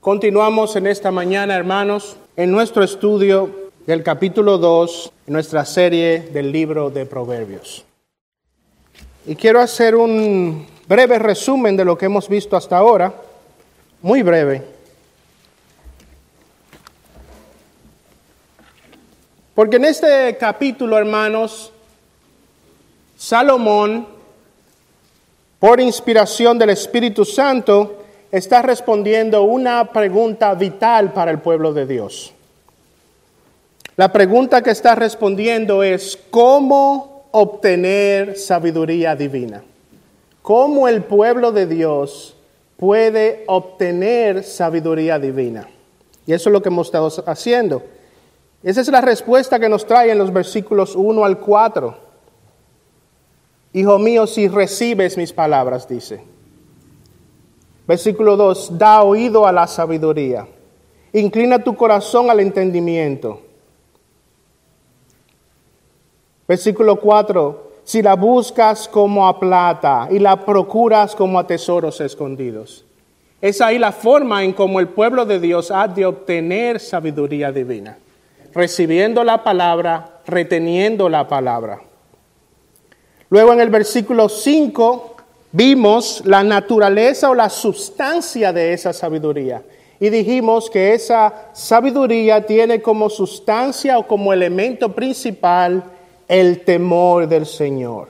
Continuamos en esta mañana, hermanos, en nuestro estudio del capítulo 2, en nuestra serie del libro de Proverbios. Y quiero hacer un breve resumen de lo que hemos visto hasta ahora, muy breve. Porque en este capítulo, hermanos, Salomón, por inspiración del Espíritu Santo, está respondiendo una pregunta vital para el pueblo de Dios. La pregunta que está respondiendo es, ¿cómo obtener sabiduría divina? ¿Cómo el pueblo de Dios puede obtener sabiduría divina? Y eso es lo que hemos estado haciendo. Esa es la respuesta que nos trae en los versículos 1 al 4. Hijo mío, si recibes mis palabras, dice. Versículo 2, da oído a la sabiduría, inclina tu corazón al entendimiento. Versículo 4, si la buscas como a plata y la procuras como a tesoros escondidos. Es ahí la forma en cómo el pueblo de Dios ha de obtener sabiduría divina, recibiendo la palabra, reteniendo la palabra. Luego en el versículo 5 vimos la naturaleza o la sustancia de esa sabiduría. Y dijimos que esa sabiduría tiene como sustancia o como elemento principal el temor del Señor.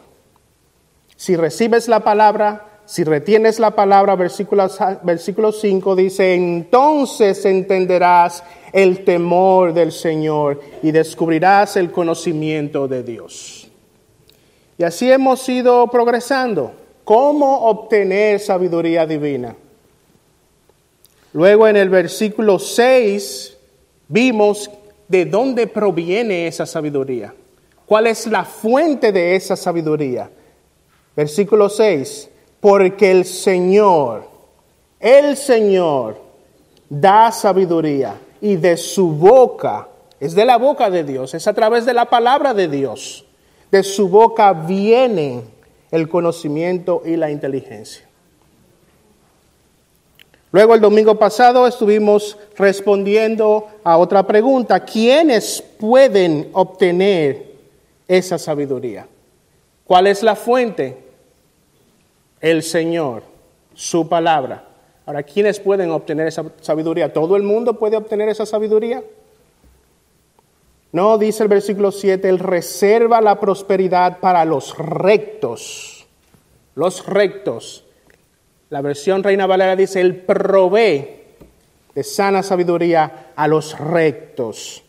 Si recibes la palabra, si retienes la palabra, versículo, versículo 5 dice, entonces entenderás el temor del Señor y descubrirás el conocimiento de Dios. Y así hemos ido progresando. ¿Cómo obtener sabiduría divina? Luego en el versículo 6 vimos de dónde proviene esa sabiduría. ¿Cuál es la fuente de esa sabiduría? Versículo 6. Porque el Señor, el Señor da sabiduría y de su boca, es de la boca de Dios, es a través de la palabra de Dios, de su boca viene el conocimiento y la inteligencia. Luego el domingo pasado estuvimos respondiendo a otra pregunta. ¿Quiénes pueden obtener esa sabiduría? ¿Cuál es la fuente? El Señor, su palabra. Ahora, ¿quiénes pueden obtener esa sabiduría? ¿Todo el mundo puede obtener esa sabiduría? No, dice el versículo 7, Él reserva la prosperidad para los rectos. Los rectos. La versión Reina Valera dice, Él provee de sana sabiduría a los rectos.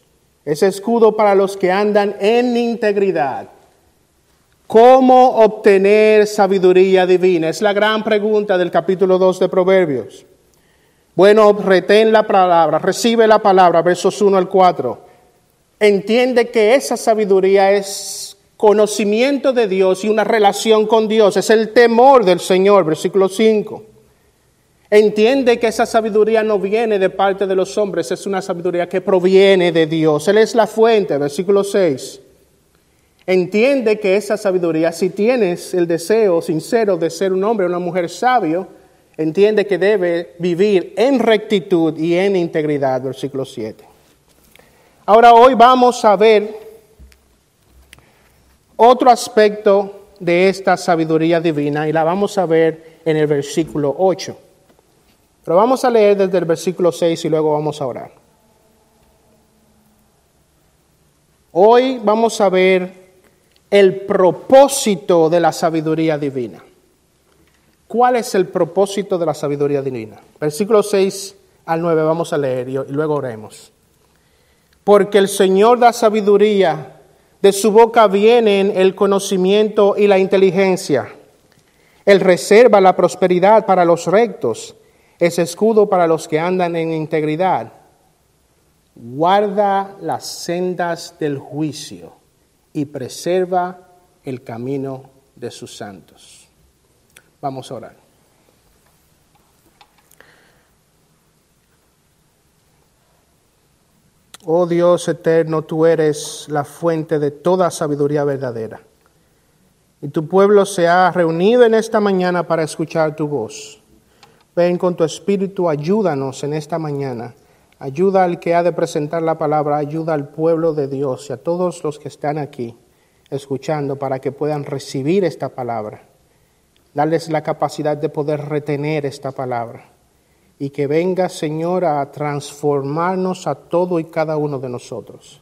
Es escudo para los que andan en integridad. ¿Cómo obtener sabiduría divina? Es la gran pregunta del capítulo 2 de Proverbios. Bueno, retén la palabra, recibe la palabra, versos 1 al 4 entiende que esa sabiduría es conocimiento de Dios y una relación con Dios, es el temor del Señor, versículo 5. Entiende que esa sabiduría no viene de parte de los hombres, es una sabiduría que proviene de Dios. Él es la fuente, versículo 6. Entiende que esa sabiduría, si tienes el deseo sincero de ser un hombre o una mujer sabio, entiende que debe vivir en rectitud y en integridad, versículo 7. Ahora hoy vamos a ver otro aspecto de esta sabiduría divina y la vamos a ver en el versículo 8. Pero vamos a leer desde el versículo 6 y luego vamos a orar. Hoy vamos a ver el propósito de la sabiduría divina. ¿Cuál es el propósito de la sabiduría divina? Versículo 6 al 9 vamos a leer y luego oremos porque el Señor da sabiduría, de su boca vienen el conocimiento y la inteligencia. Él reserva la prosperidad para los rectos, es escudo para los que andan en integridad. Guarda las sendas del juicio y preserva el camino de sus santos. Vamos a orar. Oh Dios eterno, tú eres la fuente de toda sabiduría verdadera. Y tu pueblo se ha reunido en esta mañana para escuchar tu voz. Ven con tu espíritu, ayúdanos en esta mañana. Ayuda al que ha de presentar la palabra, ayuda al pueblo de Dios y a todos los que están aquí escuchando para que puedan recibir esta palabra. Darles la capacidad de poder retener esta palabra. Y que venga, Señor, a transformarnos a todo y cada uno de nosotros.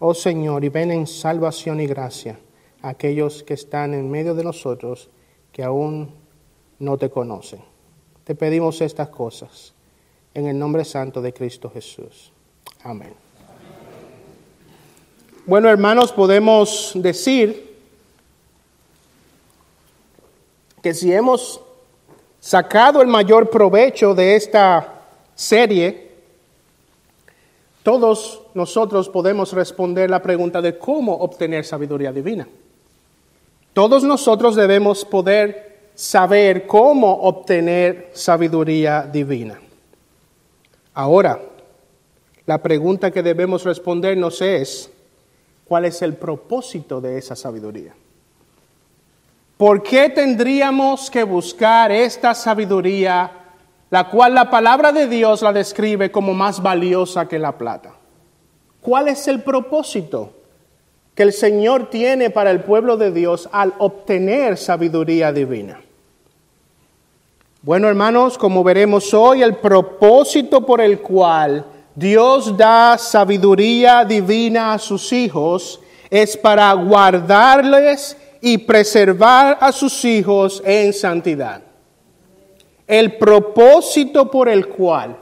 Oh Señor, y ven en salvación y gracia a aquellos que están en medio de nosotros que aún no te conocen. Te pedimos estas cosas en el nombre santo de Cristo Jesús. Amén. Bueno, hermanos, podemos decir que si hemos sacado el mayor provecho de esta serie, todos nosotros podemos responder la pregunta de cómo obtener sabiduría divina. Todos nosotros debemos poder saber cómo obtener sabiduría divina. Ahora, la pregunta que debemos respondernos es, ¿cuál es el propósito de esa sabiduría? ¿Por qué tendríamos que buscar esta sabiduría, la cual la palabra de Dios la describe como más valiosa que la plata? ¿Cuál es el propósito que el Señor tiene para el pueblo de Dios al obtener sabiduría divina? Bueno, hermanos, como veremos hoy, el propósito por el cual Dios da sabiduría divina a sus hijos es para guardarles y preservar a sus hijos en santidad. El propósito por el cual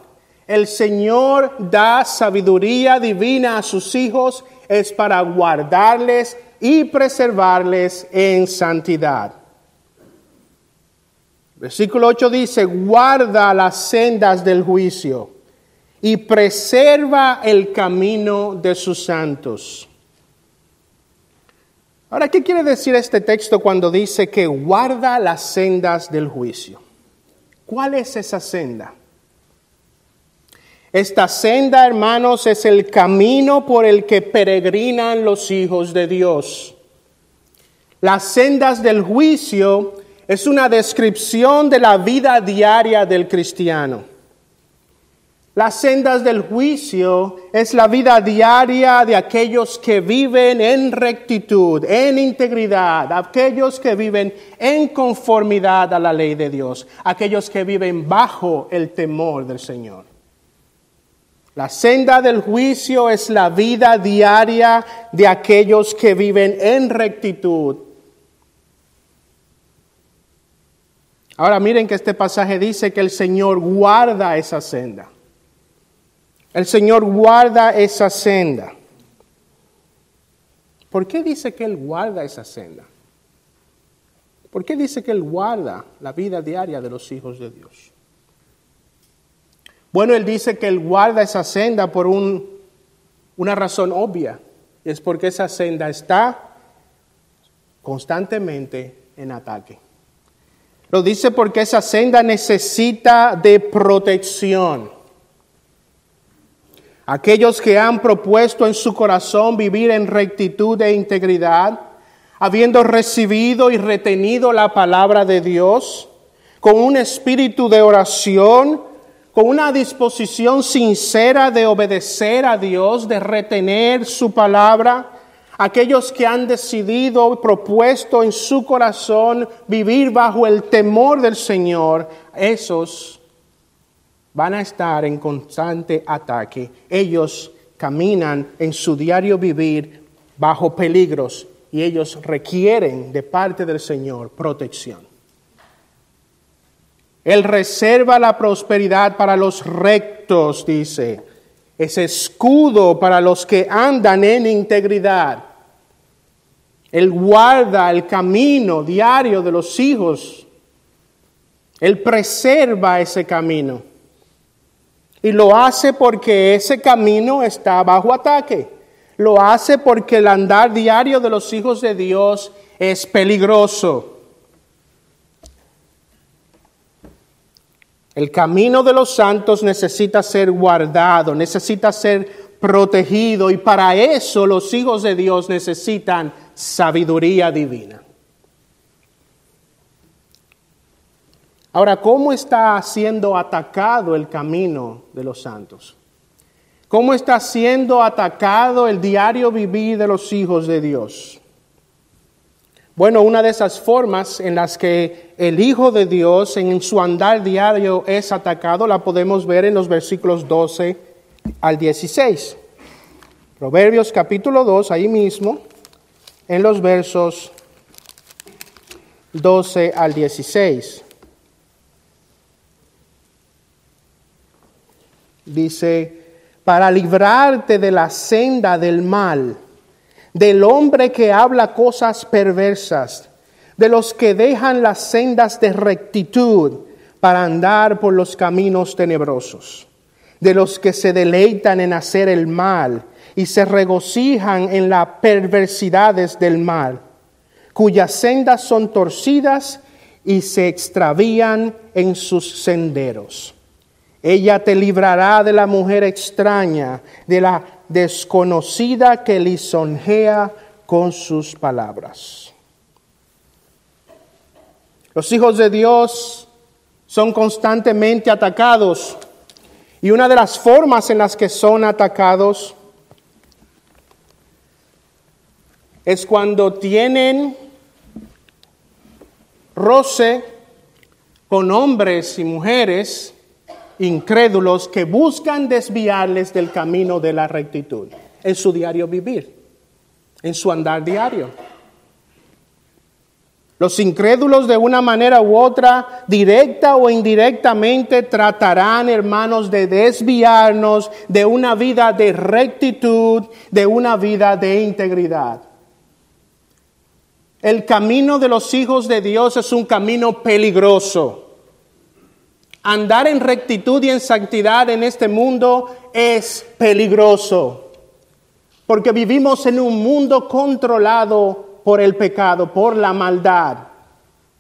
el Señor da sabiduría divina a sus hijos es para guardarles y preservarles en santidad. Versículo 8 dice, guarda las sendas del juicio y preserva el camino de sus santos. Ahora, ¿qué quiere decir este texto cuando dice que guarda las sendas del juicio? ¿Cuál es esa senda? Esta senda, hermanos, es el camino por el que peregrinan los hijos de Dios. Las sendas del juicio es una descripción de la vida diaria del cristiano. Las sendas del juicio es la vida diaria de aquellos que viven en rectitud, en integridad, aquellos que viven en conformidad a la ley de Dios, aquellos que viven bajo el temor del Señor. La senda del juicio es la vida diaria de aquellos que viven en rectitud, Ahora miren que este pasaje dice que el Señor guarda esa senda. El Señor guarda esa senda. ¿Por qué dice que Él guarda esa senda? ¿Por qué dice que Él guarda la vida diaria de los hijos de Dios? Bueno, Él dice que Él guarda esa senda por una razón obvia. Y es porque esa senda está constantemente en ataque. Lo dice porque esa senda necesita de protección. Aquellos que han propuesto en su corazón vivir en rectitud e integridad, habiendo recibido y retenido la palabra de Dios, con un espíritu de oración, con una disposición sincera de obedecer a Dios, de retener su palabra, aquellos que han decidido, propuesto en su corazón vivir bajo el temor del Señor, esos van a estar en constante ataque. Ellos caminan en su diario vivir bajo peligros y ellos requieren de parte del Señor protección. Él reserva la prosperidad para los rectos, dice. Es escudo para los que andan en integridad. Él guarda el camino diario de los hijos. Él preserva ese camino. Y lo hace porque ese camino está bajo ataque. Lo hace porque el andar diario de los hijos de Dios es peligroso. El camino de los santos necesita ser guardado, necesita ser protegido y para eso los hijos de Dios necesitan sabiduría divina. Ahora, ¿cómo está siendo atacado el camino de los santos? ¿Cómo está siendo atacado el diario vivir de los hijos de Dios? Bueno, una de esas formas en las que el Hijo de Dios en su andar diario es atacado la podemos ver en los versículos 12 al 16. Proverbios capítulo 2, ahí mismo, en los versos 12 al 16. Dice, para librarte de la senda del mal, del hombre que habla cosas perversas, de los que dejan las sendas de rectitud para andar por los caminos tenebrosos, de los que se deleitan en hacer el mal y se regocijan en las perversidades del mal, cuyas sendas son torcidas y se extravían en sus senderos. Ella te librará de la mujer extraña, de la desconocida que lisonjea con sus palabras. Los hijos de Dios son constantemente atacados y una de las formas en las que son atacados es cuando tienen roce con hombres y mujeres incrédulos que buscan desviarles del camino de la rectitud en su diario vivir, en su andar diario. Los incrédulos de una manera u otra, directa o indirectamente, tratarán, hermanos, de desviarnos de una vida de rectitud, de una vida de integridad. El camino de los hijos de Dios es un camino peligroso. Andar en rectitud y en santidad en este mundo es peligroso, porque vivimos en un mundo controlado por el pecado, por la maldad,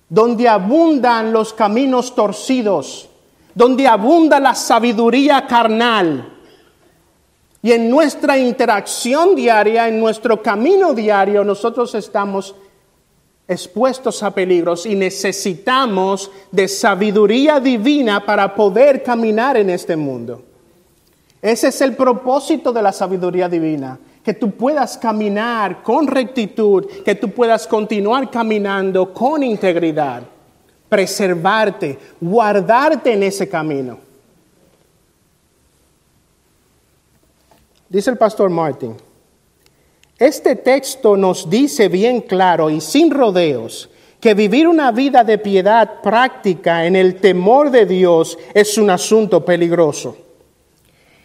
donde abundan los caminos torcidos, donde abunda la sabiduría carnal. Y en nuestra interacción diaria, en nuestro camino diario, nosotros estamos expuestos a peligros y necesitamos de sabiduría divina para poder caminar en este mundo. Ese es el propósito de la sabiduría divina, que tú puedas caminar con rectitud, que tú puedas continuar caminando con integridad, preservarte, guardarte en ese camino. Dice el pastor Martin. Este texto nos dice bien claro y sin rodeos que vivir una vida de piedad práctica en el temor de Dios es un asunto peligroso.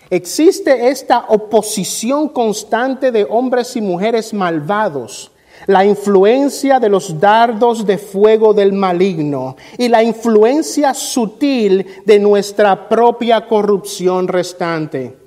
Existe esta oposición constante de hombres y mujeres malvados, la influencia de los dardos de fuego del maligno y la influencia sutil de nuestra propia corrupción restante.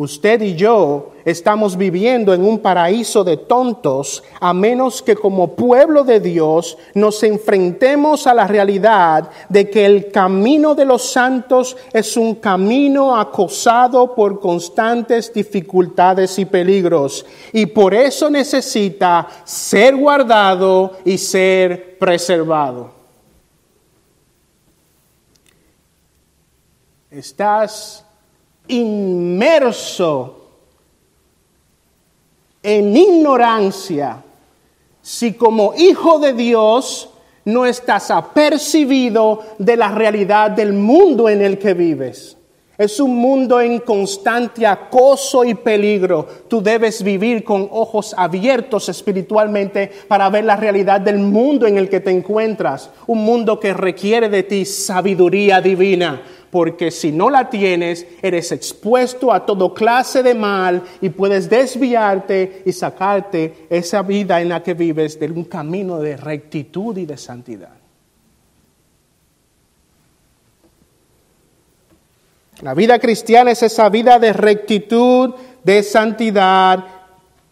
Usted y yo estamos viviendo en un paraíso de tontos a menos que como pueblo de Dios nos enfrentemos a la realidad de que el camino de los santos es un camino acosado por constantes dificultades y peligros y por eso necesita ser guardado y ser preservado. Estás inmerso en ignorancia si como hijo de Dios no estás apercibido de la realidad del mundo en el que vives. Es un mundo en constante acoso y peligro. Tú debes vivir con ojos abiertos espiritualmente para ver la realidad del mundo en el que te encuentras. Un mundo que requiere de ti sabiduría divina porque si no la tienes, eres expuesto a todo clase de mal y puedes desviarte y sacarte esa vida en la que vives de un camino de rectitud y de santidad. La vida cristiana es esa vida de rectitud, de santidad,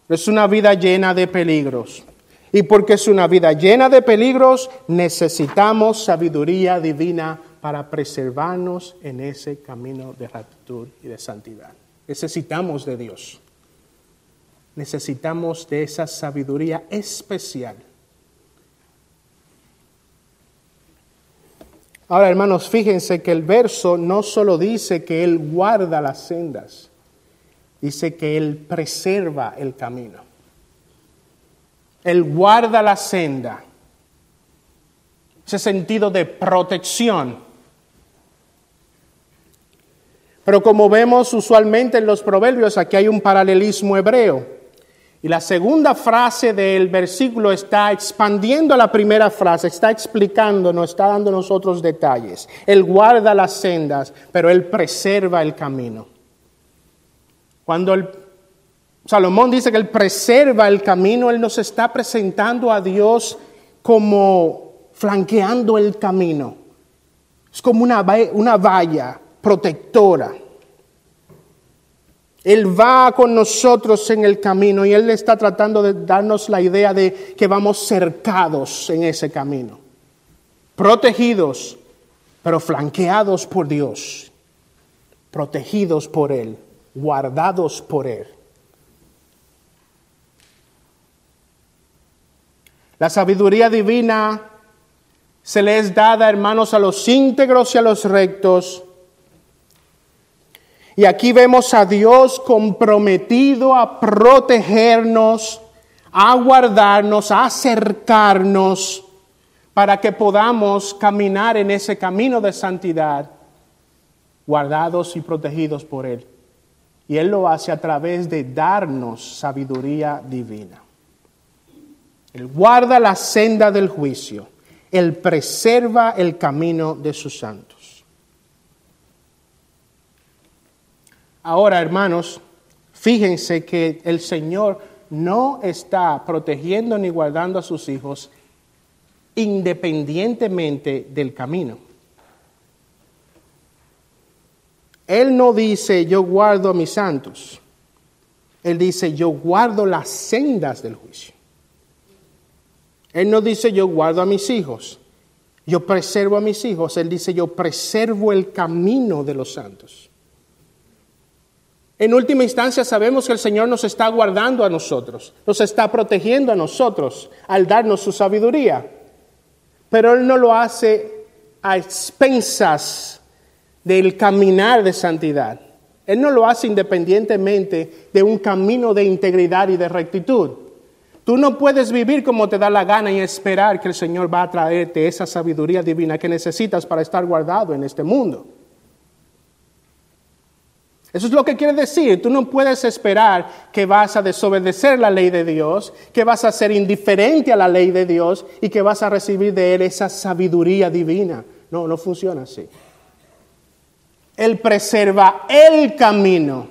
es una vida llena de peligros. Y porque es una vida llena de peligros, necesitamos sabiduría divina para preservarnos en ese camino de rectitud y de santidad. Necesitamos de Dios. Necesitamos de esa sabiduría especial. Ahora, hermanos, fíjense que el verso no solo dice que Él guarda las sendas, dice que Él preserva el camino. Él guarda la senda. Ese sentido de protección. Pero como vemos usualmente en los proverbios, aquí hay un paralelismo hebreo. Y la segunda frase del versículo está expandiendo la primera frase, está explicando, nos está dando nosotros detalles. Él guarda las sendas, pero él preserva el camino. Cuando Salomón dice que él preserva el camino, él nos está presentando a Dios como flanqueando el camino. Es como una, una valla protectora. Él va con nosotros en el camino y Él está tratando de darnos la idea de que vamos cercados en ese camino, protegidos, pero flanqueados por Dios, protegidos por Él, guardados por Él. La sabiduría divina se le es dada, hermanos, a los íntegros y a los rectos y aquí vemos a Dios comprometido a protegernos, a guardarnos, a acercarnos para que podamos caminar en ese camino de santidad, guardados y protegidos por Él. Y Él lo hace a través de darnos sabiduría divina. Él guarda la senda del juicio. Él preserva el camino de sus santos. Ahora, hermanos, fíjense que el Señor no está protegiendo ni guardando a sus hijos independientemente del camino. Él no dice yo guardo a mis santos. Él dice yo guardo las sendas del juicio. Él no dice yo guardo a mis hijos. Yo preservo a mis hijos. Él dice yo preservo el camino de los santos. En última instancia sabemos que el Señor nos está guardando a nosotros, nos está protegiendo a nosotros al darnos su sabiduría. Pero Él no lo hace a expensas del caminar de santidad. Él no lo hace independientemente de un camino de integridad y de rectitud. Tú no puedes vivir como te da la gana y esperar que el Señor va a traerte esa sabiduría divina que necesitas para estar guardado en este mundo. Eso es lo que quiere decir. Tú no puedes esperar que vas a desobedecer la ley de Dios, que vas a ser indiferente a la ley de Dios y que vas a recibir de Él esa sabiduría divina. No, no funciona así. Él preserva el camino.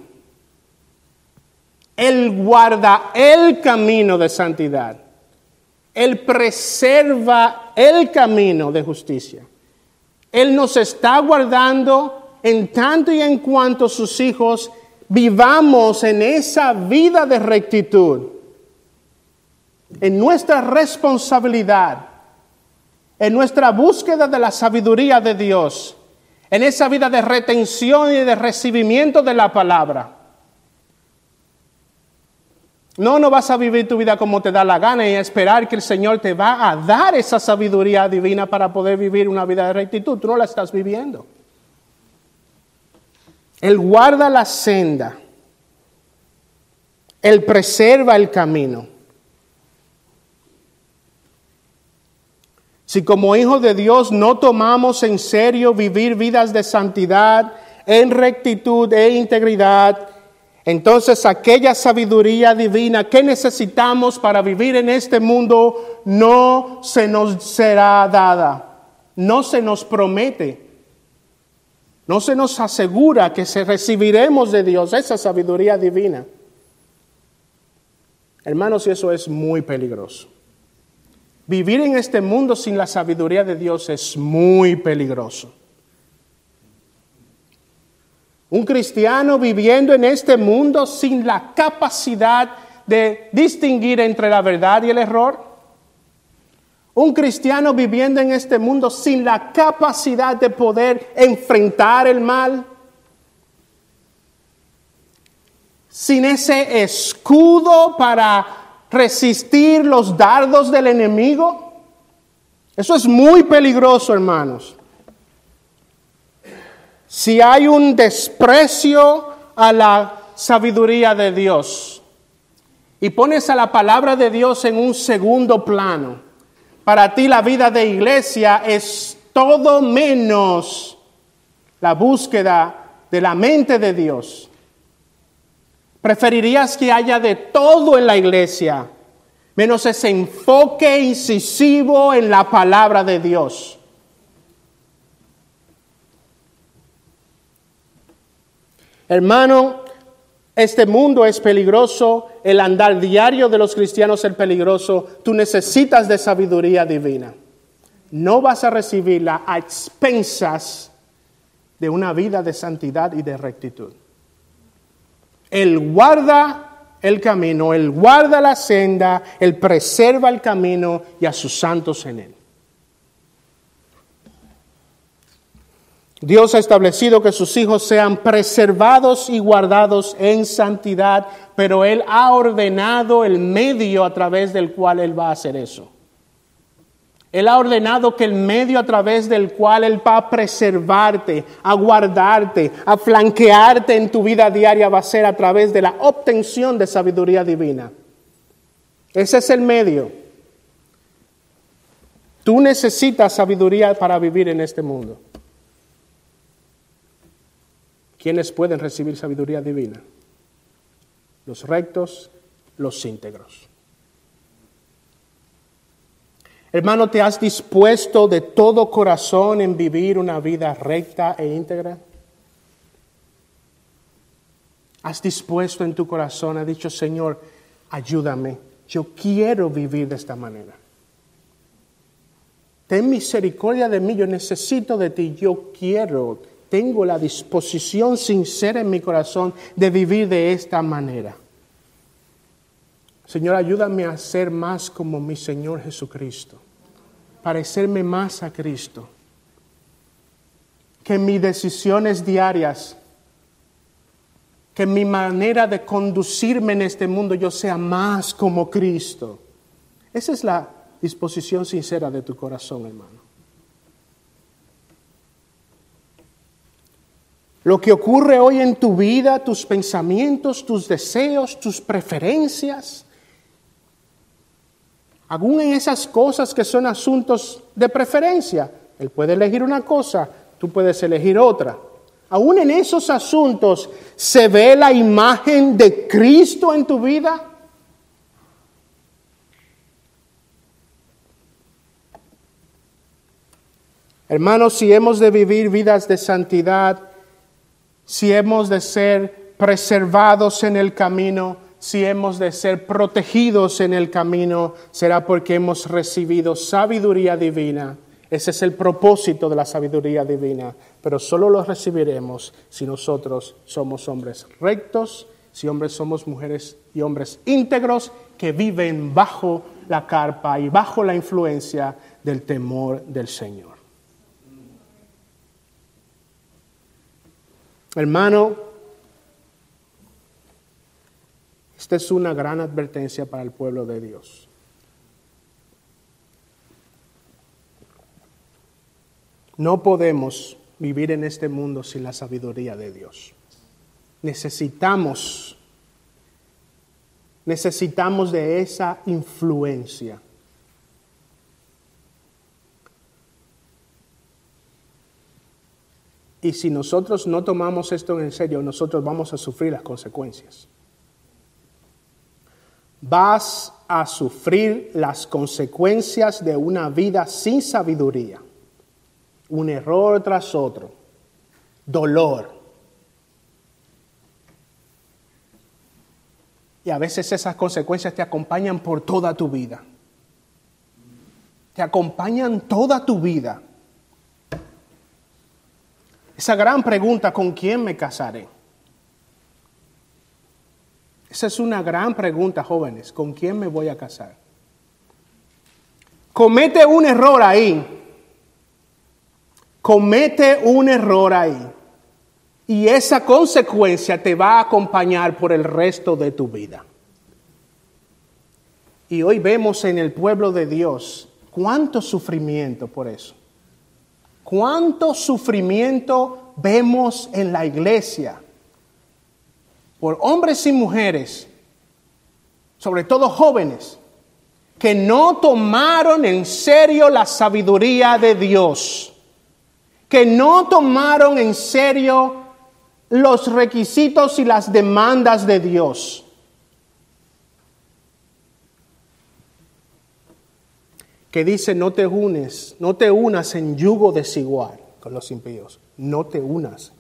Él guarda el camino de santidad. Él preserva el camino de justicia. Él nos está guardando en tanto y en cuanto sus hijos vivamos en esa vida de rectitud, en nuestra responsabilidad, en nuestra búsqueda de la sabiduría de Dios, en esa vida de retención y de recibimiento de la palabra. No, no vas a vivir tu vida como te da la gana y esperar que el Señor te va a dar esa sabiduría divina para poder vivir una vida de rectitud. Tú no la estás viviendo. Él guarda la senda. Él preserva el camino. Si como hijos de Dios no tomamos en serio vivir vidas de santidad, en rectitud e integridad, entonces aquella sabiduría divina que necesitamos para vivir en este mundo no se nos será dada, no se nos promete. No se nos asegura que se recibiremos de Dios esa sabiduría divina. Hermanos, y eso es muy peligroso. Vivir en este mundo sin la sabiduría de Dios es muy peligroso. Un cristiano viviendo en este mundo sin la capacidad de distinguir entre la verdad y el error un cristiano viviendo en este mundo sin la capacidad de poder enfrentar el mal, sin ese escudo para resistir los dardos del enemigo. Eso es muy peligroso, hermanos. si hay un desprecio a la sabiduría de Dios y pones a la palabra de Dios en un segundo plano, para ti la vida de iglesia es todo menos la búsqueda de la mente de Dios. Preferirías que haya de todo en la iglesia, menos ese enfoque incisivo en la palabra de Dios. Hermano, este mundo es peligroso, el andar diario de los cristianos es peligroso, tú necesitas de sabiduría divina. No vas a recibirla a expensas de una vida de santidad y de rectitud. Él guarda el camino, Él guarda la senda, Él preserva el camino y a sus santos en Él. Dios ha establecido que sus hijos sean preservados y guardados en santidad, pero Él ha ordenado el medio a través del cual Él va a hacer eso. Él ha ordenado que el medio a través del cual Él va a preservarte, a guardarte, a flanquearte en tu vida diaria va a ser a través de la obtención de sabiduría divina. Ese es el medio. Tú necesitas sabiduría para vivir en este mundo. ¿Quiénes pueden recibir sabiduría divina? Los rectos, los íntegros. Hermano, ¿te has dispuesto de todo corazón en vivir una vida recta e íntegra? ¿Has dispuesto en tu corazón, ha dicho, Señor, ayúdame, yo quiero vivir de esta manera? Ten misericordia de mí, yo necesito de ti, yo quiero tengo la disposición sincera en mi corazón de vivir de esta manera. Señor, ayúdame a ser más como mi Señor Jesucristo, parecerme más a Cristo, que mis decisiones diarias, que mi manera de conducirme en este mundo yo sea más como Cristo. Esa es la disposición sincera de tu corazón, hermano. Lo que ocurre hoy en tu vida, tus pensamientos, tus deseos, tus preferencias, aún en esas cosas que son asuntos de preferencia. Él puede elegir una cosa, tú puedes elegir otra. Aún en esos asuntos se ve la imagen de Cristo en tu vida. Hermanos, si hemos de vivir vidas de santidad, si hemos de ser preservados en el camino, si hemos de ser protegidos en el camino, será porque hemos recibido sabiduría divina. Ese es el propósito de la sabiduría divina, pero solo lo recibiremos si nosotros somos hombres rectos, si hombres somos mujeres y hombres íntegros que viven bajo la carpa y bajo la influencia del temor del Señor. Hermano, esta es una gran advertencia para el pueblo de Dios. No podemos vivir en este mundo sin la sabiduría de Dios. Necesitamos, necesitamos de esa influencia. Y si nosotros no tomamos esto en serio, nosotros vamos a sufrir las consecuencias. Vas a sufrir las consecuencias de una vida sin sabiduría. Un error tras otro. Dolor. Y a veces esas consecuencias te acompañan por toda tu vida. Te acompañan toda tu vida. Esa gran pregunta, ¿con quién me casaré? Esa es una gran pregunta, jóvenes, ¿con quién me voy a casar? Comete un error ahí. Comete un error ahí. Y esa consecuencia te va a acompañar por el resto de tu vida. Y hoy vemos en el pueblo de Dios cuánto sufrimiento por eso cuánto sufrimiento vemos en la iglesia, por hombres y mujeres, sobre todo jóvenes, que no tomaron en serio la sabiduría de Dios, que no tomaron en serio los requisitos y las demandas de Dios. Que dice, no te unes, no te unas en yugo desigual con los impíos, no te unas.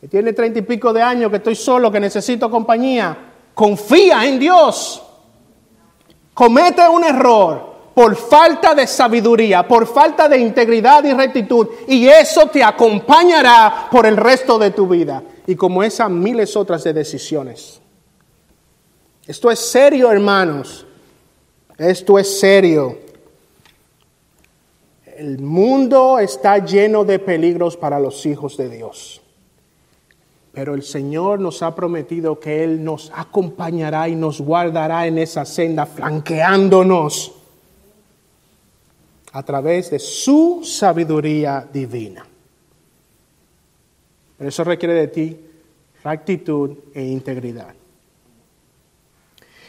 Que tiene treinta y pico de años, que estoy solo, que necesito compañía, confía en Dios. Comete un error, por falta de sabiduría, por falta de integridad y rectitud, y eso te acompañará por el resto de tu vida, y como esas miles otras de decisiones. Esto es serio, hermanos. Esto es serio. El mundo está lleno de peligros para los hijos de Dios. Pero el Señor nos ha prometido que Él nos acompañará y nos guardará en esa senda, flanqueándonos a través de su sabiduría divina. Pero eso requiere de ti rectitud e integridad.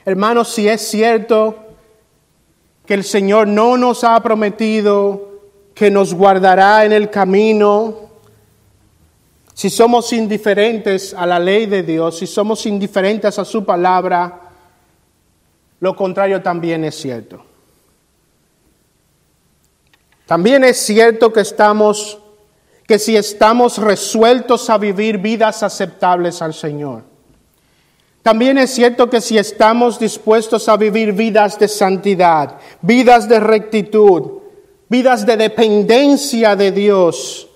Hermanos, si es cierto que el Señor no nos ha prometido que nos guardará en el camino, si somos indiferentes a la ley de Dios, si somos indiferentes a su palabra, lo contrario también es cierto. También es cierto que estamos que si estamos resueltos a vivir vidas aceptables al Señor. También es cierto que si estamos dispuestos a vivir vidas de santidad, vidas de rectitud, vidas de dependencia de Dios,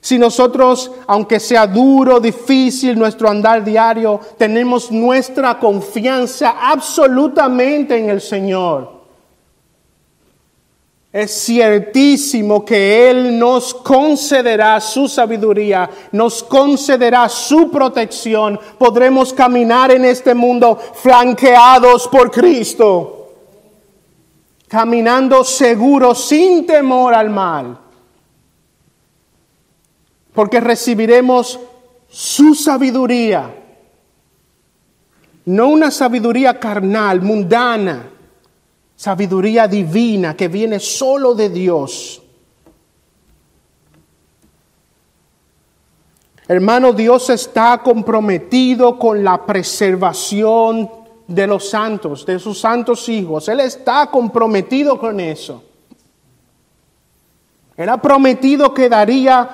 si nosotros, aunque sea duro, difícil nuestro andar diario, tenemos nuestra confianza absolutamente en el Señor, es ciertísimo que Él nos concederá su sabiduría, nos concederá su protección. Podremos caminar en este mundo flanqueados por Cristo, caminando seguros sin temor al mal, porque recibiremos su sabiduría, no una sabiduría carnal, mundana sabiduría divina que viene solo de Dios. Hermano, Dios está comprometido con la preservación de los santos, de sus santos hijos. Él está comprometido con eso. Él ha prometido que daría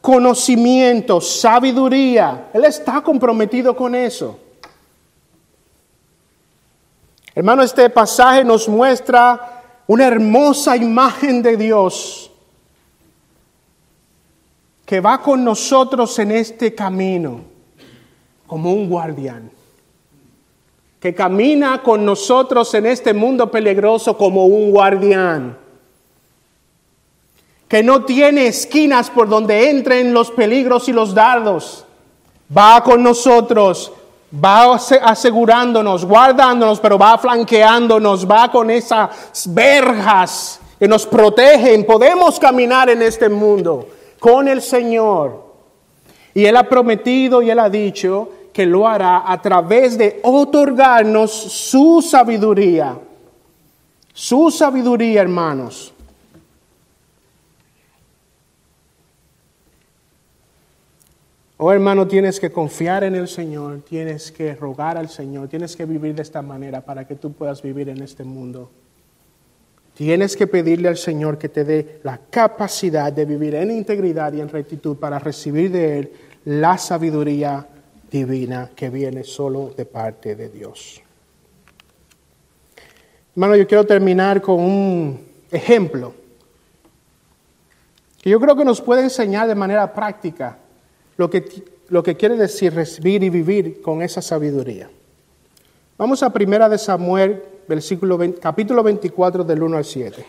conocimiento, sabiduría. Él está comprometido con eso. Hermano, este pasaje nos muestra una hermosa imagen de Dios que va con nosotros en este camino como un guardián, que camina con nosotros en este mundo peligroso como un guardián, que no tiene esquinas por donde entren los peligros y los dardos, va con nosotros va asegurándonos, guardándonos, pero va flanqueándonos, va con esas verjas que nos protegen. Podemos caminar en este mundo con el Señor. Y Él ha prometido y Él ha dicho que lo hará a través de otorgarnos su sabiduría. Su sabiduría, hermanos. Oh hermano, tienes que confiar en el Señor, tienes que rogar al Señor, tienes que vivir de esta manera para que tú puedas vivir en este mundo. Tienes que pedirle al Señor que te dé la capacidad de vivir en integridad y en rectitud para recibir de Él la sabiduría divina que viene solo de parte de Dios. Hermano, yo quiero terminar con un ejemplo que yo creo que nos puede enseñar de manera práctica lo que, lo que quiere decir recibir y vivir con esa sabiduría. Vamos a Primera de Samuel, versículo capítulo 24 del 1 al 7.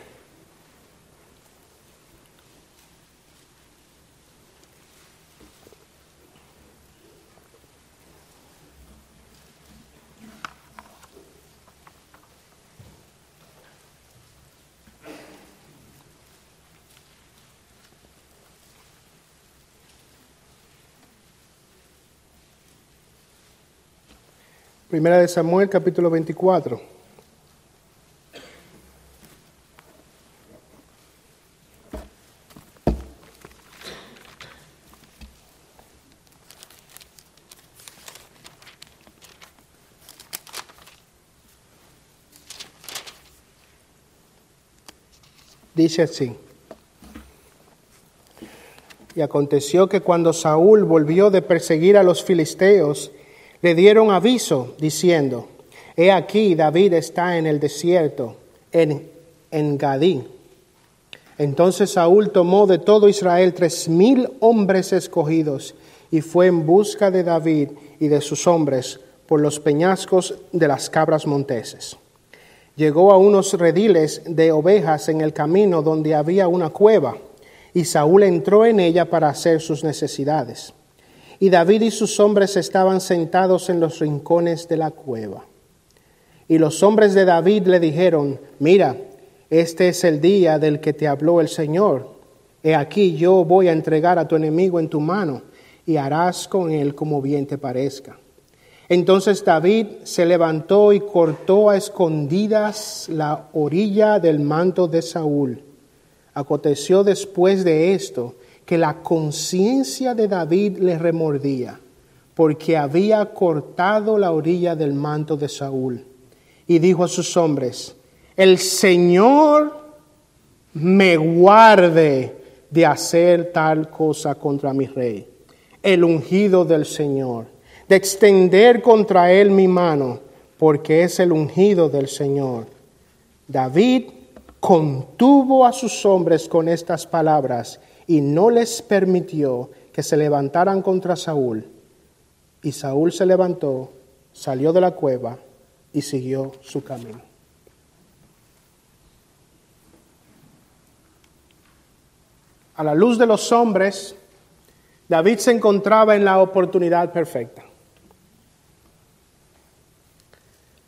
Primera de Samuel, capítulo 24. Dice así. Y aconteció que cuando Saúl volvió de perseguir a los filisteos, le dieron aviso diciendo, He aquí David está en el desierto, en, en Gadí. Entonces Saúl tomó de todo Israel tres mil hombres escogidos y fue en busca de David y de sus hombres por los peñascos de las cabras monteses llegó a unos rediles de ovejas en el camino donde había una cueva, y Saúl entró en ella para hacer sus necesidades. Y David y sus hombres estaban sentados en los rincones de la cueva. Y los hombres de David le dijeron, mira, este es el día del que te habló el Señor. He aquí yo voy a entregar a tu enemigo en tu mano, y harás con él como bien te parezca. Entonces David se levantó y cortó a escondidas la orilla del manto de Saúl. Aconteció después de esto que la conciencia de David le remordía, porque había cortado la orilla del manto de Saúl. Y dijo a sus hombres, el Señor me guarde de hacer tal cosa contra mi rey, el ungido del Señor de extender contra él mi mano, porque es el ungido del Señor. David contuvo a sus hombres con estas palabras y no les permitió que se levantaran contra Saúl. Y Saúl se levantó, salió de la cueva y siguió su camino. A la luz de los hombres, David se encontraba en la oportunidad perfecta.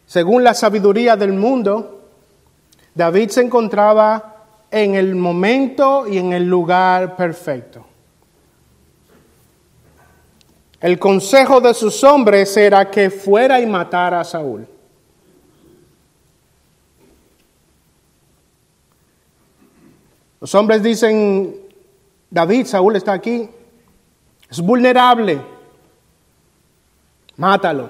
Según la sabiduría del mundo, David se encontraba en el momento y en el lugar perfecto. El consejo de sus hombres era que fuera y matara a Saúl. Los hombres dicen, David, Saúl está aquí, es vulnerable, mátalo.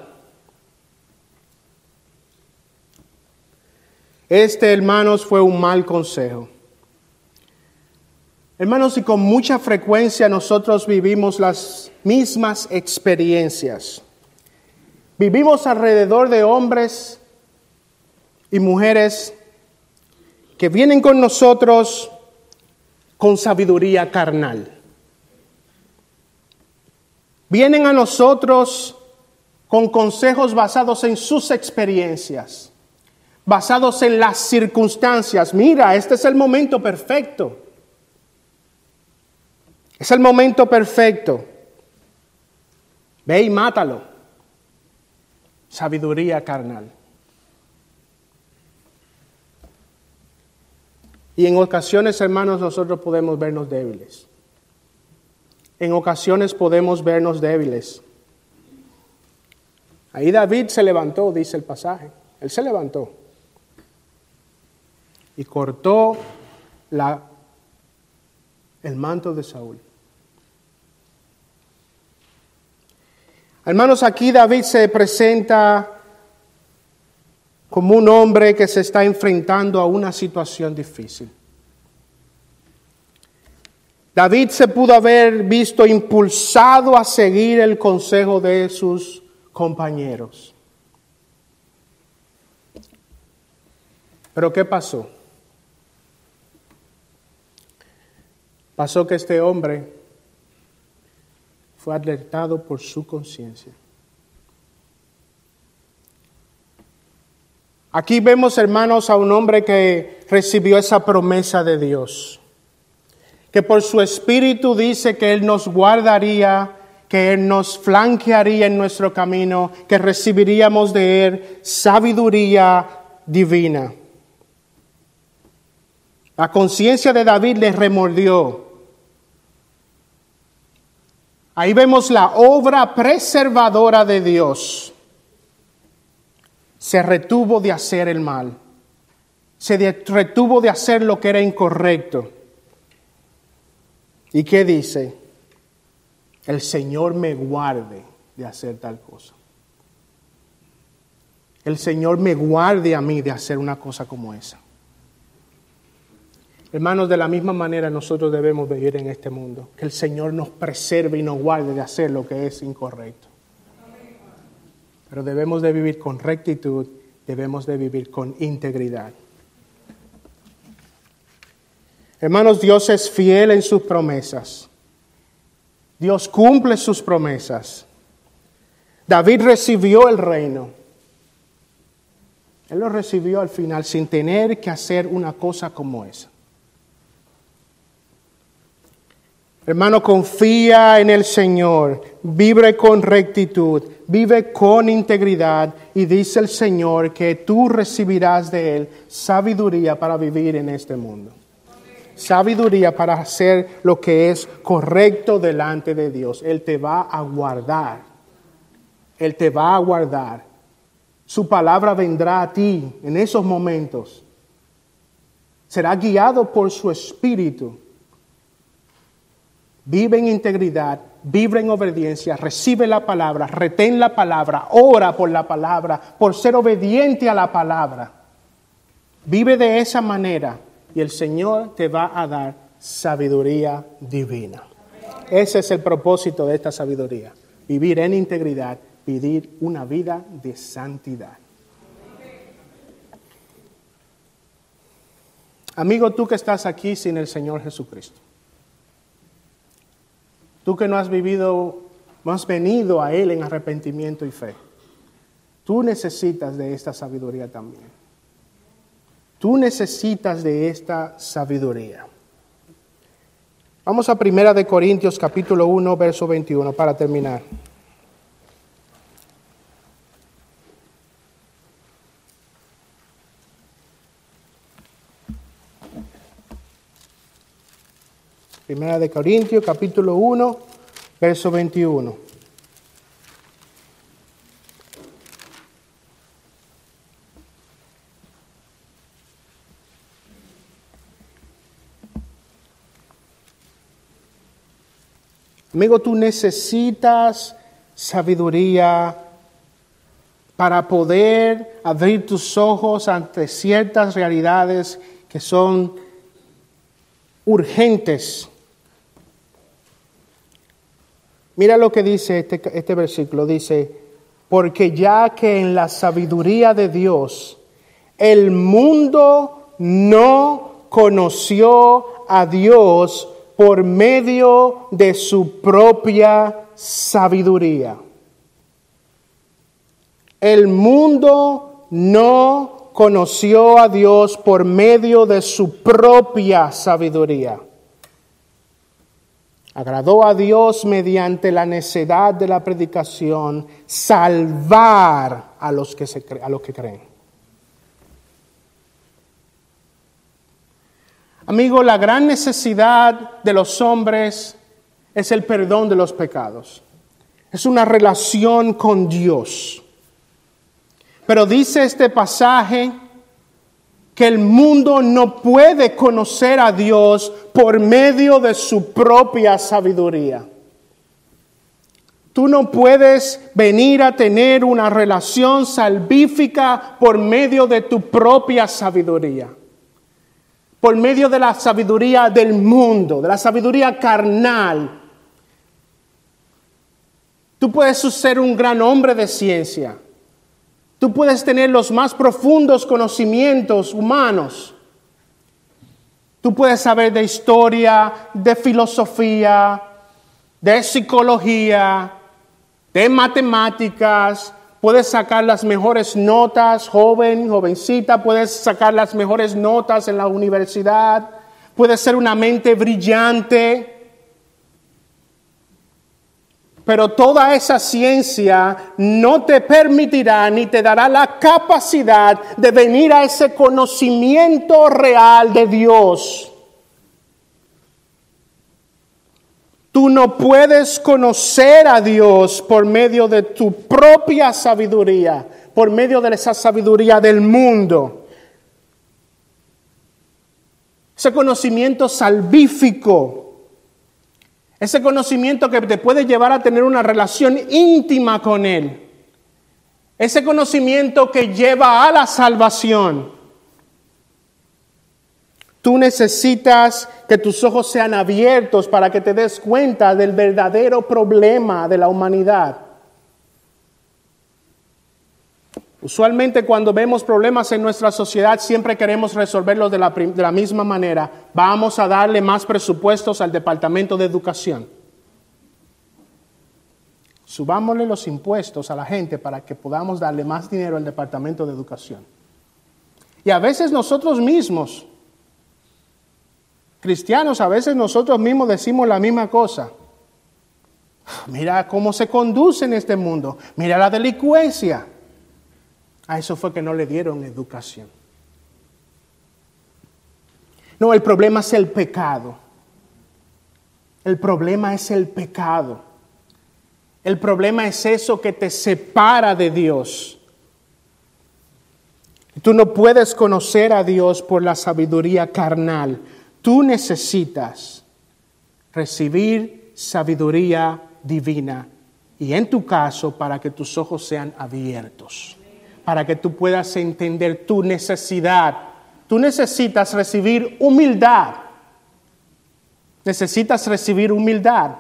Este, hermanos, fue un mal consejo. Hermanos, y con mucha frecuencia nosotros vivimos las mismas experiencias. Vivimos alrededor de hombres y mujeres que vienen con nosotros con sabiduría carnal. Vienen a nosotros con consejos basados en sus experiencias basados en las circunstancias. Mira, este es el momento perfecto. Es el momento perfecto. Ve y mátalo. Sabiduría carnal. Y en ocasiones, hermanos, nosotros podemos vernos débiles. En ocasiones podemos vernos débiles. Ahí David se levantó, dice el pasaje. Él se levantó y cortó el manto de Saúl. Hermanos, aquí David se presenta como un hombre que se está enfrentando a una situación difícil. David se pudo haber visto impulsado a seguir el consejo de sus compañeros. Pero ¿qué pasó? Pasó que este hombre fue alertado por su conciencia. Aquí vemos, hermanos, a un hombre que recibió esa promesa de Dios, que por su espíritu dice que Él nos guardaría, que Él nos flanquearía en nuestro camino, que recibiríamos de Él sabiduría divina. La conciencia de David le remordió Ahí vemos la obra preservadora de Dios. se retuvo de hacer el mal, se retuvo de hacer lo que era incorrecto. ¿Y qué dice? El Señor me guarde de hacer tal cosa. El Señor me guarde a mí de hacer una cosa como esa. Hermanos, de la misma manera nosotros debemos vivir en este mundo. Que el Señor nos preserve y nos guarde de hacer lo que es incorrecto. Pero debemos de vivir con rectitud, debemos de vivir con integridad. Hermanos, Dios es fiel en sus promesas. Dios cumple sus promesas. David recibió el reino. Él lo recibió al final sin tener que hacer una cosa como esa. Hermano, confía en el Señor, vive con rectitud, vive con integridad y dice el Señor que tú recibirás de Él sabiduría para vivir en este mundo. Sabiduría para hacer lo que es correcto delante de Dios. Él te va a guardar. Él te va a guardar. Su palabra vendrá a ti en esos momentos. Será guiado por su espíritu vive en integridad, vive en obediencia, recibe la palabra, retén la palabra, ora por la palabra, por ser obediente a la palabra. Vive de esa manera y el Señor te va a dar sabiduría divina. Ese es el propósito de esta sabiduría, vivir en integridad, vivir una vida de santidad. Amigo, tú que estás aquí sin el Señor Jesucristo. Tú que no has vivido, no has venido a Él en arrepentimiento y fe. Tú necesitas de esta sabiduría también. Tú necesitas de esta sabiduría. Vamos a Primera de Corintios capítulo 1, verso 21 para terminar. Primera de Corintios, capítulo 1, verso 21. Amigo, tú necesitas sabiduría para poder abrir tus ojos ante ciertas realidades que son urgentes Mira lo que dice este, este, versículo, dice, porque ya que en la sabiduría de Dios el mundo no conoció a Dios por medio de su propia sabiduría. El mundo no conoció a Dios por medio de su propia sabiduría agradó a Dios mediante la necedad de la predicación salvar a los que, se, a los que creen. Amigo, la gran necesidad de los hombres es el perdón de los pecados. Es una relación con Dios. Pero dice este pasaje que el mundo no puede conocer a Dios por medio de su propia sabiduría. Tú no puedes venir a tener una relación salvífica por medio de tu propia sabiduría. Por medio de la sabiduría del mundo, de la sabiduría carnal. Tú puedes ser un gran hombre de ciencia Tú puedes tener los más profundos conocimientos humanos. Tú puedes saber de historia, de filosofía, de psicología, de matemáticas. Puedes sacar las mejores notas, joven, jovencita, puedes sacar las mejores notas en la universidad. Puedes ser una mente brillante. Pero toda esa ciencia no te permitirá ni te dará la capacidad de venir a ese conocimiento real de Dios. Tú no puedes conocer a Dios por medio de tu propia sabiduría, por medio de esa sabiduría del mundo. Ese conocimiento salvífico, ese conocimiento que te puede llevar a tener una relación íntima con Él, ese conocimiento que lleva a la salvación. Tú necesitas que tus ojos sean abiertos para que te des cuenta del verdadero problema de la humanidad. Usualmente cuando vemos problemas en nuestra sociedad siempre queremos resolverlos de la, misma manera. Vamos a darle más presupuestos al Departamento de Educación. Subámosle los impuestos a la gente para que podamos darle más dinero al Departamento de Educación. Y a veces nosotros mismos, cristianos, a veces nosotros mismos decimos la misma cosa. Mira cómo se conduce en este mundo. Mira la delincuencia. A eso fue que no le dieron educación. No, el problema es el pecado. El problema es el pecado. El problema es eso que te separa de Dios. Tú no puedes conocer a Dios por la sabiduría carnal. Tú necesitas recibir sabiduría divina y en tu caso para que tus ojos sean abiertos para que tú puedas entender tu necesidad. Tú necesitas recibir humildad. Necesitas recibir humildad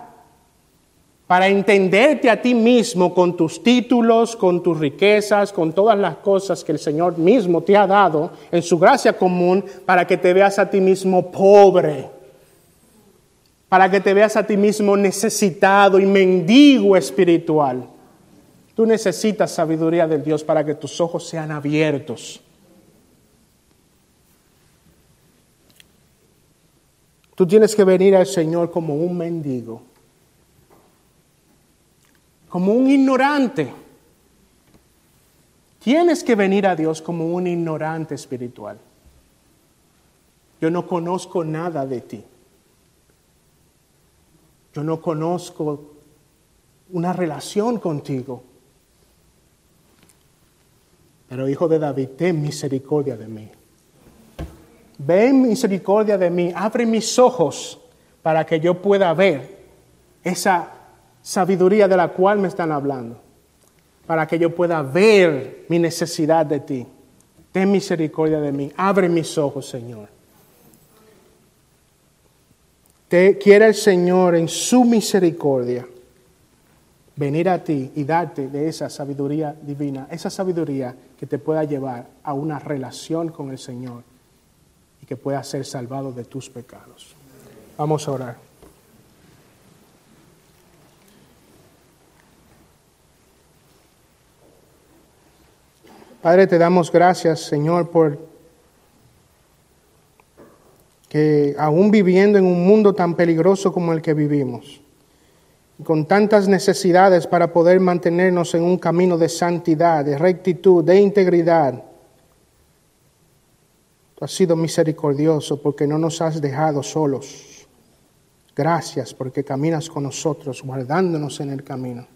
para entenderte a ti mismo con tus títulos, con tus riquezas, con todas las cosas que el Señor mismo te ha dado en su gracia común, para que te veas a ti mismo pobre, para que te veas a ti mismo necesitado y mendigo espiritual. Tú necesitas sabiduría de Dios para que tus ojos sean abiertos. Tú tienes que venir al Señor como un mendigo, como un ignorante. Tienes que venir a Dios como un ignorante espiritual. Yo no conozco nada de ti. Yo no conozco una relación contigo. Pero hijo de David, ten misericordia de mí. Ven misericordia de mí, abre mis ojos para que yo pueda ver esa sabiduría de la cual me están hablando, para que yo pueda ver mi necesidad de ti. Ten misericordia de mí, abre mis ojos, Señor. Te quiere el Señor en su misericordia venir a ti y darte de esa sabiduría divina, esa sabiduría que te pueda llevar a una relación con el Señor y que pueda ser salvado de tus pecados. Vamos a orar. Padre, te damos gracias, Señor, por que aún viviendo en un mundo tan peligroso como el que vivimos, con tantas necesidades para poder mantenernos en un camino de santidad, de rectitud, de integridad. Tú has sido misericordioso porque no nos has dejado solos. Gracias porque caminas con nosotros, guardándonos en el camino.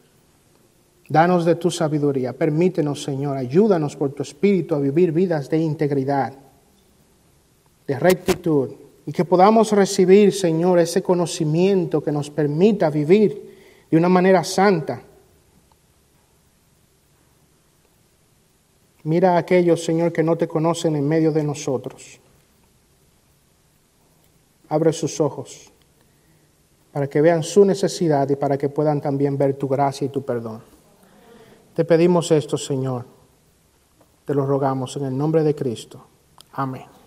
Danos de tu sabiduría. Permítenos, Señor, ayúdanos por tu espíritu a vivir vidas de integridad, de rectitud, y que podamos recibir, Señor, ese conocimiento que nos permita vivir de una manera santa. Mira a aquellos, Señor, que no te conocen en medio de nosotros. Abre sus ojos para que vean su necesidad y para que puedan también ver tu gracia y tu perdón. Te pedimos esto, Señor. Te lo rogamos en el nombre de Cristo. Amén.